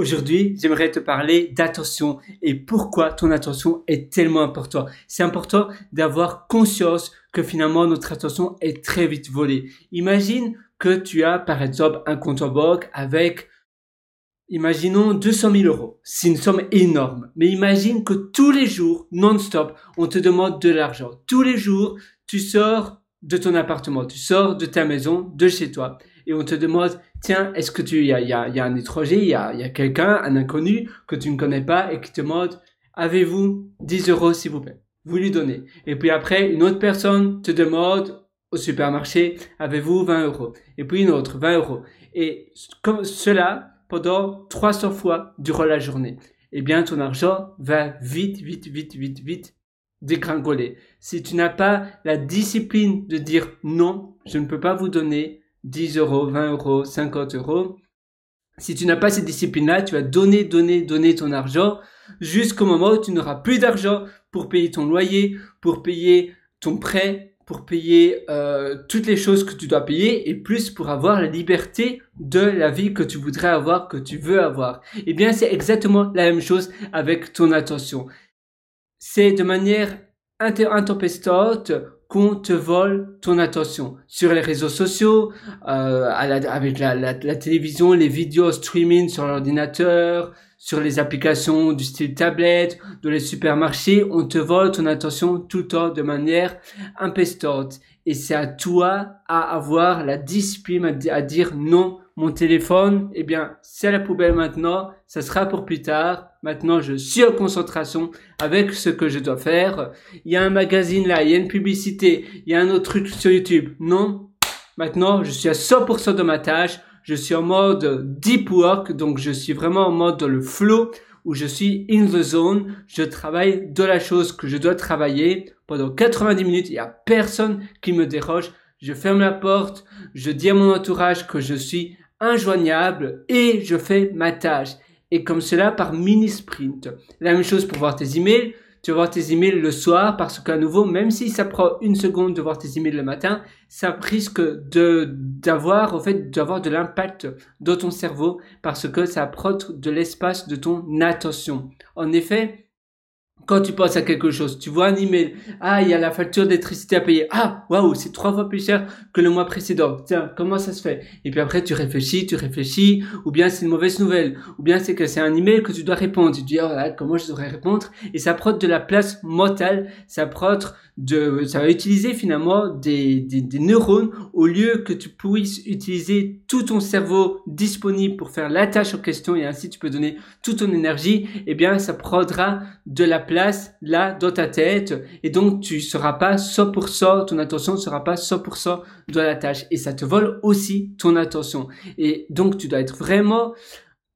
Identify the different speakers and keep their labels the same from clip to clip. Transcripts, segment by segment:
Speaker 1: Aujourd'hui, j'aimerais te parler d'attention et pourquoi ton attention est tellement important. C'est important d'avoir conscience que finalement notre attention est très vite volée. Imagine que tu as par exemple un compte en banque avec Imaginons 200 000 euros. C'est une somme énorme. Mais imagine que tous les jours, non-stop, on te demande de l'argent. Tous les jours, tu sors de ton appartement, tu sors de ta maison, de chez toi, et on te demande, tiens, est-ce que tu, il y a, y, a, y a un étranger, il y a, y a quelqu'un, un inconnu que tu ne connais pas et qui te demande, avez-vous 10 euros s'il vous plaît? Vous lui donnez. Et puis après, une autre personne te demande au supermarché, avez-vous 20 euros? Et puis une autre, 20 euros. Et comme cela, pendant 300 fois durant la journée. Eh bien, ton argent va vite, vite, vite, vite, vite dégringoler. Si tu n'as pas la discipline de dire non, je ne peux pas vous donner 10 euros, 20 euros, 50 euros. Si tu n'as pas cette discipline-là, tu vas donner, donner, donner ton argent jusqu'au moment où tu n'auras plus d'argent pour payer ton loyer, pour payer ton prêt, pour payer euh, toutes les choses que tu dois payer et plus pour avoir la liberté de la vie que tu voudrais avoir, que tu veux avoir. Eh bien, c'est exactement la même chose avec ton attention. C'est de manière intempestante qu'on te vole ton attention sur les réseaux sociaux, euh, avec la, la, télévision, les vidéos streaming sur l'ordinateur, sur les applications du style tablette, dans les supermarchés, on te vole ton attention tout le temps de manière impestante. Et c'est à toi à avoir la discipline à, dire non, mon téléphone, eh bien, c'est la poubelle maintenant, ça sera pour plus tard. Maintenant, je suis en concentration avec ce que je dois faire. Il y a un magazine là, il y a une publicité, il y a un autre truc sur YouTube. Non. Maintenant, je suis à 100% de ma tâche je suis en mode deep work, donc je suis vraiment en mode le flow où je suis in the zone, je travaille de la chose que je dois travailler pendant 90 minutes, il n'y a personne qui me déroge, je ferme la porte, je dis à mon entourage que je suis injoignable et je fais ma tâche. Et comme cela par mini sprint. La même chose pour voir tes emails, vas voir tes emails le soir parce qu'à nouveau, même si ça prend une seconde de voir tes emails le matin, ça risque de d'avoir au fait d'avoir de l'impact dans ton cerveau parce que ça prend de l'espace de ton attention. En effet, quand tu penses à quelque chose, tu vois un email, ah, il y a la facture d'électricité à payer, ah, waouh, c'est trois fois plus cher que le mois précédent. Tiens, comment ça se fait? Et puis après, tu réfléchis, tu réfléchis, ou bien c'est une mauvaise nouvelle, ou bien c'est que c'est un email que tu dois répondre. Tu dis, oh là, comment je devrais répondre? Et ça prend de la place mentale, ça prend de, ça va utiliser finalement des, des, des neurones au lieu que tu puisses utiliser tout ton cerveau disponible pour faire la tâche en question et ainsi tu peux donner toute ton énergie. Eh bien, ça prendra de la place là dans ta tête et donc tu seras pas 100%, ton attention ne sera pas 100% dans la tâche et ça te vole aussi ton attention. Et donc tu dois être vraiment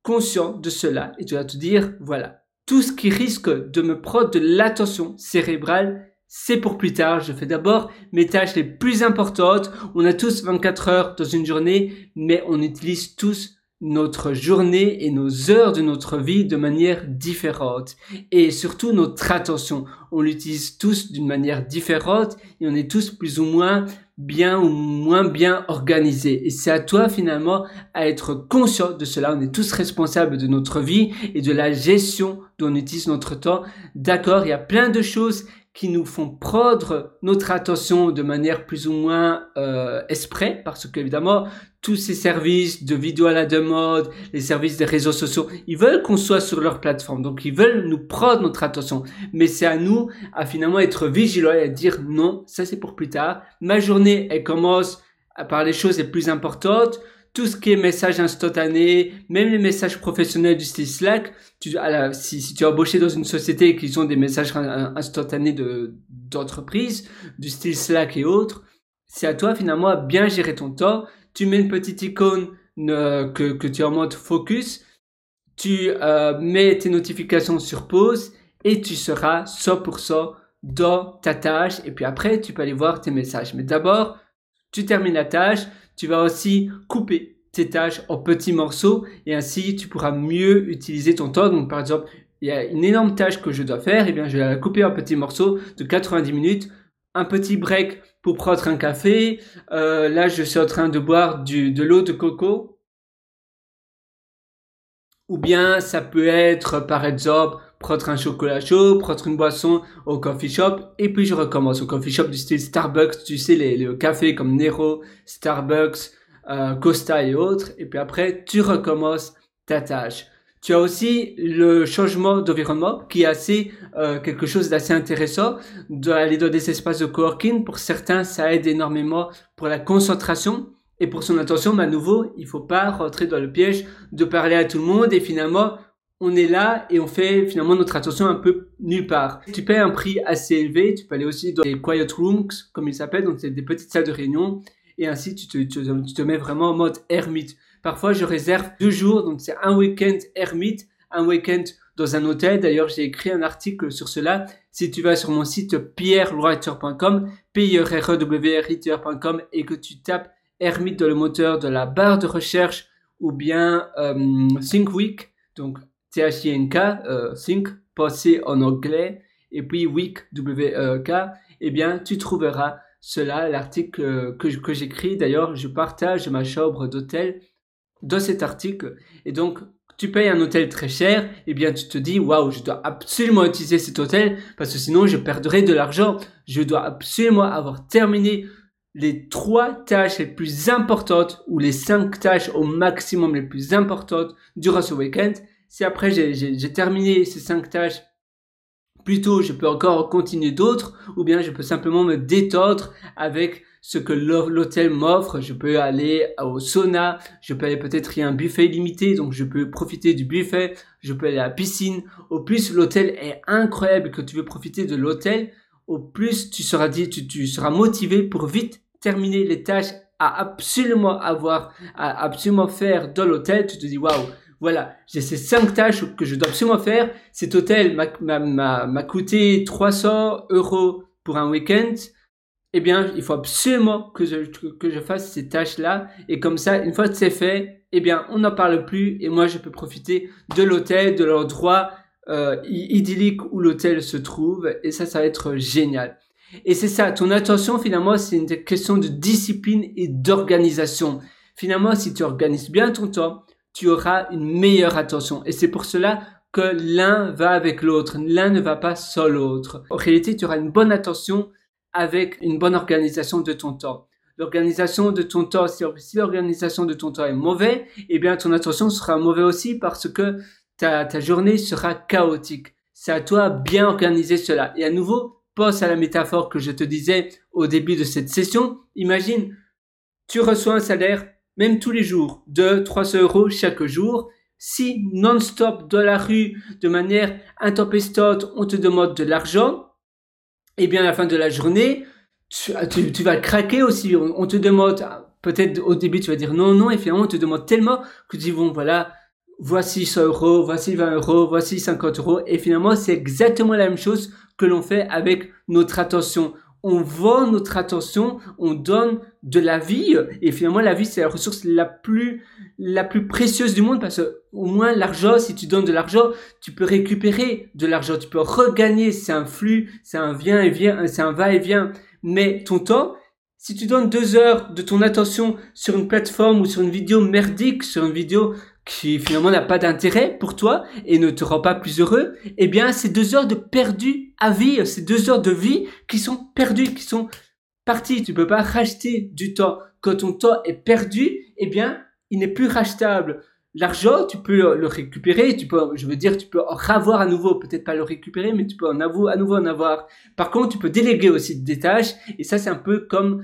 Speaker 1: conscient de cela et tu dois te dire voilà, tout ce qui risque de me prendre de l'attention cérébrale, c'est pour plus tard. Je fais d'abord mes tâches les plus importantes. On a tous 24 heures dans une journée, mais on utilise tous notre journée et nos heures de notre vie de manière différente. Et surtout notre attention. On l'utilise tous d'une manière différente et on est tous plus ou moins bien ou moins bien organisés. Et c'est à toi finalement à être conscient de cela. On est tous responsables de notre vie et de la gestion dont on utilise notre temps. D'accord, il y a plein de choses qui nous font prendre notre attention de manière plus ou moins euh, esprit, parce qu'évidemment, tous ces services de vidéo à la demande, les services des réseaux sociaux, ils veulent qu'on soit sur leur plateforme, donc ils veulent nous prendre notre attention. Mais c'est à nous à finalement être vigilants et à dire non, ça c'est pour plus tard. Ma journée, elle commence par les choses les plus importantes tout ce qui est message instantané, même les messages professionnels du style Slack, tu, si, si, tu es embauché dans une société qui ont des messages instantanés de, d'entreprise, du style Slack et autres, c'est à toi finalement à bien gérer ton temps. Tu mets une petite icône euh, que, que tu es en mode focus, tu euh, mets tes notifications sur pause et tu seras 100% dans ta tâche et puis après tu peux aller voir tes messages. Mais d'abord, tu termines la tâche, tu vas aussi couper tes tâches en petits morceaux et ainsi tu pourras mieux utiliser ton temps. Donc par exemple, il y a une énorme tâche que je dois faire, et bien je vais la couper en petits morceaux de 90 minutes, un petit break pour prendre un café. Euh, là, je suis en train de boire du, de l'eau de coco. Ou bien ça peut être par exemple prendre un chocolat chaud, prendre une boisson au coffee shop et puis je recommence au coffee shop du style Starbucks, tu sais les, les cafés comme Nero, Starbucks, euh, Costa et autres et puis après tu recommences ta tâche. Tu as aussi le changement d'environnement qui est assez euh, quelque chose d'assez intéressant d'aller dans des espaces de coworking. Pour certains, ça aide énormément pour la concentration et pour son attention. Mais à nouveau, il faut pas rentrer dans le piège de parler à tout le monde et finalement on est là et on fait finalement notre attention un peu nulle part. Tu payes un prix assez élevé, tu peux aller aussi dans les quiet rooms, comme ils s'appellent, donc c'est des petites salles de réunion, et ainsi tu te, mets vraiment en mode ermite. Parfois, je réserve deux jours, donc c'est un week-end ermite, un week-end dans un hôtel. D'ailleurs, j'ai écrit un article sur cela. Si tu vas sur mon site pierrewriter.com, p r e w r et que tu tapes ermite dans le moteur de la barre de recherche ou bien euh, Think Week, donc T-H-I-N-K, euh, Think, passé en anglais, et puis Week, W-E-K, eh bien, tu trouveras cela, l'article que, que j'écris. D'ailleurs, je partage ma chambre d'hôtel dans cet article. Et donc, tu payes un hôtel très cher, eh bien tu te dis waouh, je dois absolument utiliser cet hôtel parce que sinon je perdrai de l'argent. Je dois absolument avoir terminé les trois tâches les plus importantes ou les cinq tâches au maximum les plus importantes durant ce week-end. Si après j'ai terminé ces cinq tâches Plutôt, je peux encore continuer d'autres, ou bien je peux simplement me détendre avec ce que l'hôtel m'offre. Je peux aller au sauna, je peux aller peut-être un buffet limité, donc je peux profiter du buffet, je peux aller à la piscine. Au plus l'hôtel est incroyable que tu veux profiter de l'hôtel, au plus tu seras dit, tu, tu seras motivé pour vite terminer les tâches à absolument avoir, à absolument faire dans l'hôtel. Tu te dis waouh voilà, j'ai ces cinq tâches que je dois absolument faire. Cet hôtel m'a coûté 300 euros pour un week-end. Eh bien, il faut absolument que je, que je fasse ces tâches-là. Et comme ça, une fois que c'est fait, eh bien, on n'en parle plus. Et moi, je peux profiter de l'hôtel, de l'endroit euh, idyllique où l'hôtel se trouve. Et ça, ça va être génial. Et c'est ça, ton attention, finalement, c'est une question de discipline et d'organisation. Finalement, si tu organises bien ton temps, tu auras une meilleure attention. Et c'est pour cela que l'un va avec l'autre. L'un ne va pas sans l'autre. En réalité, tu auras une bonne attention avec une bonne organisation de ton temps. L'organisation de ton temps, si, l'organisation de ton temps est mauvaise, eh bien ton attention sera mauvaise aussi parce que ta, journée sera chaotique. C'est à toi bien organiser cela. Et à nouveau, pense à la métaphore que je te disais au début de cette session. Imagine, tu reçois un salaire même tous les jours, 2, 300 euros chaque jour. Si non-stop dans la rue, de manière intempestante, on te demande de l'argent, eh bien à la fin de la journée, tu, tu, vas craquer aussi. On, te demande, peut-être au début tu vas dire non, non, et finalement on te demande tellement que tu dis bon voilà, voici 100 euros, voici 20 euros, voici 50 euros, et finalement c'est exactement la même chose que l'on fait avec notre attention on vend notre attention, on donne de la vie. Et finalement la vie c'est la ressource la plus la plus précieuse du monde parce que au moins l'argent si tu donnes de l'argent tu peux récupérer de l'argent. Tu peux regagner. C'est un flux c'est un vient et vient c'est un va et vient. Mais ton temps si tu donnes deux heures de ton attention sur une plateforme ou sur une vidéo merdique sur une vidéo qui finalement n'a pas d'intérêt pour toi et ne te rend pas plus heureux, eh bien, c'est deux heures de perdu à vie, c'est deux heures de vie qui sont perdues, qui sont parties. Tu peux pas racheter du temps. Quand ton temps est perdu, eh bien, il n'est plus rachetable. L'argent, tu peux le récupérer, tu peux, je veux dire, tu peux en avoir à nouveau, peut-être pas le récupérer, mais tu peux en avoir, à nouveau en avoir. Par contre, tu peux déléguer aussi des tâches, et ça, c'est un peu comme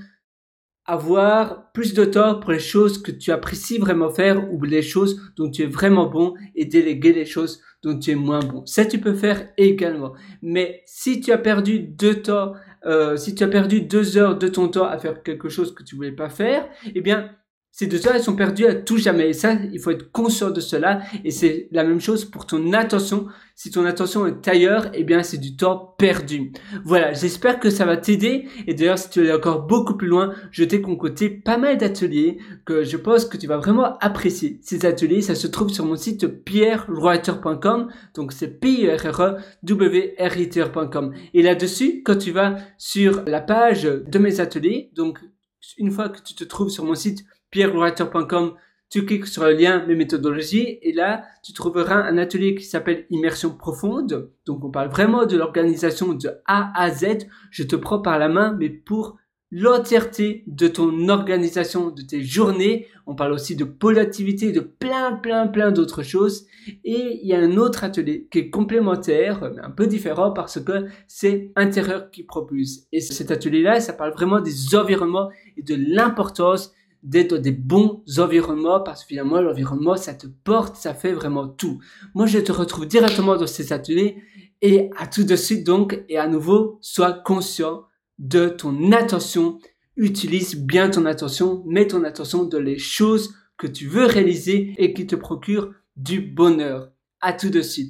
Speaker 1: avoir plus de temps pour les choses que tu apprécies vraiment faire ou les choses dont tu es vraiment bon et déléguer les choses dont tu es moins bon. Ça, tu peux faire également. Mais si tu as perdu deux temps, euh, si tu as perdu deux heures de ton temps à faire quelque chose que tu voulais pas faire, eh bien, ces deux heures, elles sont perdues à tout jamais. Et ça, il faut être conscient de cela. Et c'est la même chose pour ton attention. Si ton attention est ailleurs, eh bien, c'est du temps perdu. Voilà. J'espère que ça va t'aider. Et d'ailleurs, si tu es encore beaucoup plus loin, je t'ai concocté pas mal d'ateliers que je pense que tu vas vraiment apprécier. Ces ateliers, ça se trouve sur mon site pierrewriter.com. Donc, c'est p e r r e w r Et là-dessus, quand tu vas sur la page de mes ateliers, donc, une fois que tu te trouves sur mon site pierrewriter.com, tu cliques sur le lien Mes méthodologies et là, tu trouveras un atelier qui s'appelle Immersion profonde. Donc, on parle vraiment de l'organisation de A à Z. Je te prends par la main, mais pour l'entièreté de ton organisation, de tes journées. On parle aussi de productivité, de plein, plein, plein d'autres choses. Et il y a un autre atelier qui est complémentaire, un peu différent parce que c'est intérieur qui propulse. Et cet atelier-là, ça parle vraiment des environnements et de l'importance d'être des bons environnements parce que finalement l'environnement ça te porte, ça fait vraiment tout. Moi je te retrouve directement dans ces ateliers et à tout de suite donc et à nouveau sois conscient de ton attention. Utilise bien ton attention, mets ton attention dans les choses que tu veux réaliser et qui te procurent du bonheur. À tout de suite.